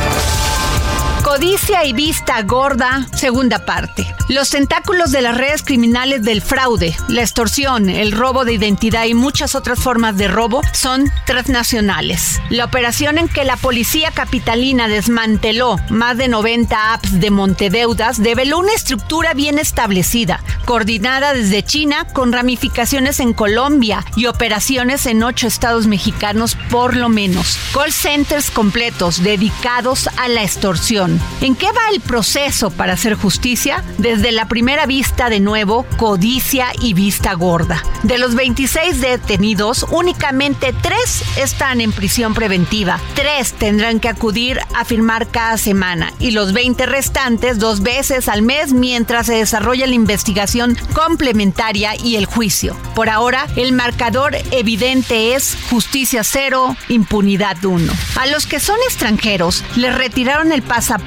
Codicia y vista gorda, segunda parte. Los tentáculos de las redes criminales del fraude, la extorsión, el robo de identidad y muchas otras formas de robo son transnacionales. La operación en que la policía capitalina desmanteló más de 90 apps de Montedeudas develó una estructura bien establecida, coordinada desde China con ramificaciones en Colombia y operaciones en ocho estados mexicanos por lo menos. Call centers completos dedicados a la extorsión ¿En qué va el proceso para hacer justicia? Desde la primera vista, de nuevo, codicia y vista gorda. De los 26 detenidos, únicamente 3 están en prisión preventiva. 3 tendrán que acudir a firmar cada semana y los 20 restantes dos veces al mes mientras se desarrolla la investigación complementaria y el juicio. Por ahora, el marcador evidente es justicia cero, impunidad uno. A los que son extranjeros les retiraron el pasaporte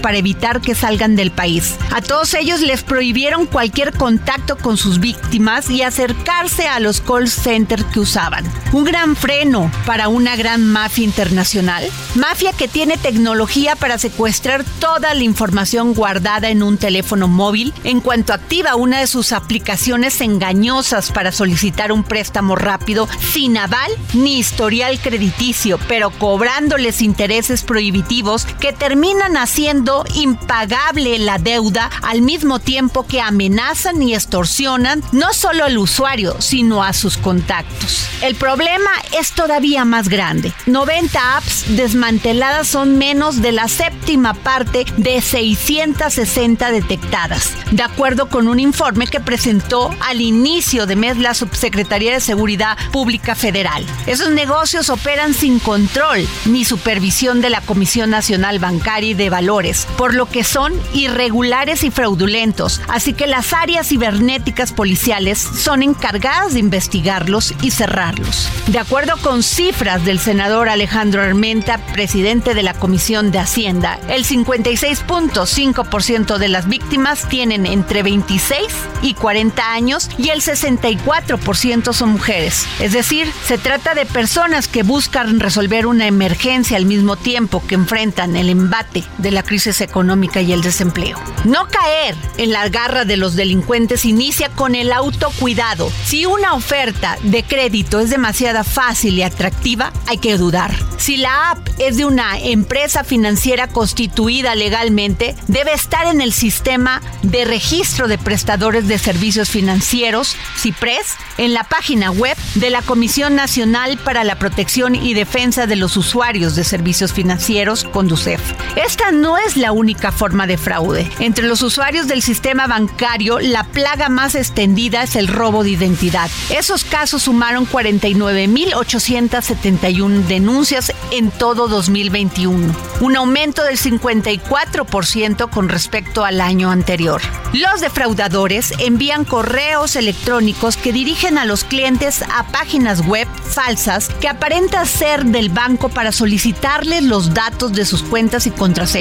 para evitar que salgan del país. A todos ellos les prohibieron cualquier contacto con sus víctimas y acercarse a los call centers que usaban. Un gran freno para una gran mafia internacional. Mafia que tiene tecnología para secuestrar toda la información guardada en un teléfono móvil en cuanto activa una de sus aplicaciones engañosas para solicitar un préstamo rápido sin aval ni historial crediticio, pero cobrándoles intereses prohibitivos que terminan haciendo impagable la deuda al mismo tiempo que amenazan y extorsionan no solo al usuario, sino a sus contactos. El problema es todavía más grande. 90 apps desmanteladas son menos de la séptima parte de 660 detectadas, de acuerdo con un informe que presentó al inicio de mes la Subsecretaría de Seguridad Pública Federal. Esos negocios operan sin control ni supervisión de la Comisión Nacional Bancaria y de de valores, por lo que son irregulares y fraudulentos, así que las áreas cibernéticas policiales son encargadas de investigarlos y cerrarlos. De acuerdo con cifras del senador Alejandro Armenta, presidente de la Comisión de Hacienda, el 56.5% de las víctimas tienen entre 26 y 40 años y el 64% son mujeres. Es decir, se trata de personas que buscan resolver una emergencia al mismo tiempo que enfrentan el embate de la crisis económica y el desempleo. No caer en la garra de los delincuentes inicia con el autocuidado. Si una oferta de crédito es demasiado fácil y atractiva, hay que dudar. Si la app es de una empresa financiera constituida legalmente, debe estar en el sistema de registro de prestadores de servicios financieros, CIPRES, en la página web de la Comisión Nacional para la Protección y Defensa de los Usuarios de Servicios Financieros, CONDUCEF. Esta no es la única forma de fraude. Entre los usuarios del sistema bancario, la plaga más extendida es el robo de identidad. Esos casos sumaron 49.871 denuncias en todo 2021, un aumento del 54% con respecto al año anterior. Los defraudadores envían correos electrónicos que dirigen a los clientes a páginas web falsas que aparentan ser del banco para solicitarles los datos de sus cuentas y contraseñas.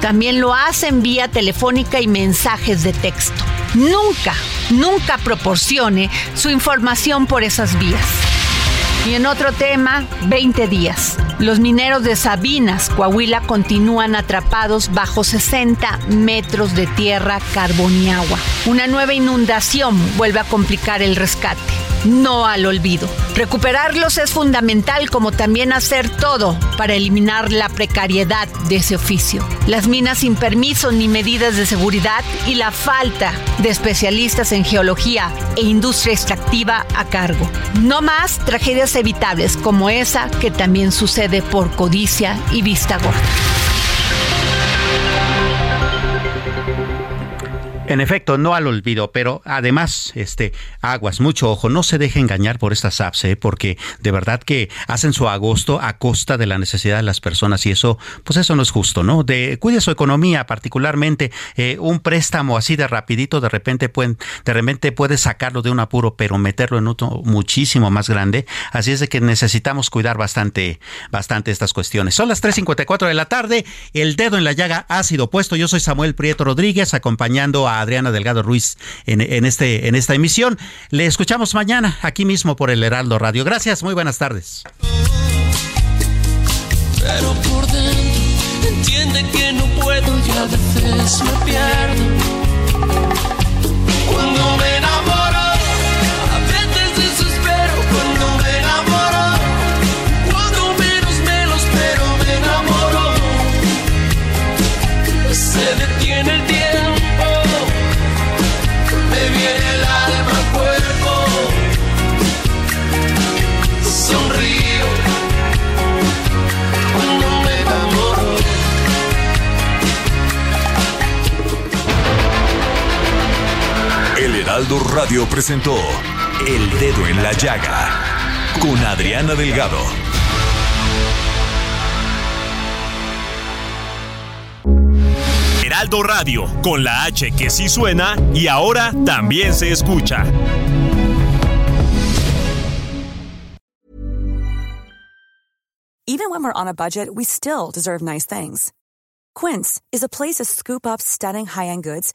También lo hacen vía telefónica y mensajes de texto. Nunca, nunca proporcione su información por esas vías. Y en otro tema, 20 días. Los mineros de Sabinas, Coahuila, continúan atrapados bajo 60 metros de tierra, carbón y agua. Una nueva inundación vuelve a complicar el rescate no al olvido. Recuperarlos es fundamental como también hacer todo para eliminar la precariedad de ese oficio. Las minas sin permiso ni medidas de seguridad y la falta de especialistas en geología e industria extractiva a cargo. No más tragedias evitables como esa que también sucede por codicia y vista gorda. En efecto, no al olvido, pero además, este, aguas, mucho ojo, no se deje engañar por estas apps, ¿eh? porque de verdad que hacen su agosto a costa de la necesidad de las personas y eso, pues eso no es justo, ¿no? De cuide su economía, particularmente eh, un préstamo así de rapidito, de repente pueden, de repente puede sacarlo de un apuro, pero meterlo en otro muchísimo más grande. Así es de que necesitamos cuidar bastante, bastante estas cuestiones. Son las 3:54 de la tarde. El dedo en la llaga ha sido puesto. Yo soy Samuel Prieto Rodríguez, acompañando a Adriana Delgado Ruiz en, este, en esta emisión. Le escuchamos mañana aquí mismo por el Heraldo Radio. Gracias, muy buenas tardes. Heraldo Radio presentó El Dedo en la Llaga con Adriana Delgado. Heraldo Radio, con la H que sí suena y ahora también se escucha. Even when we're on a budget, we still deserve nice things. Quince is a place to scoop up stunning high-end goods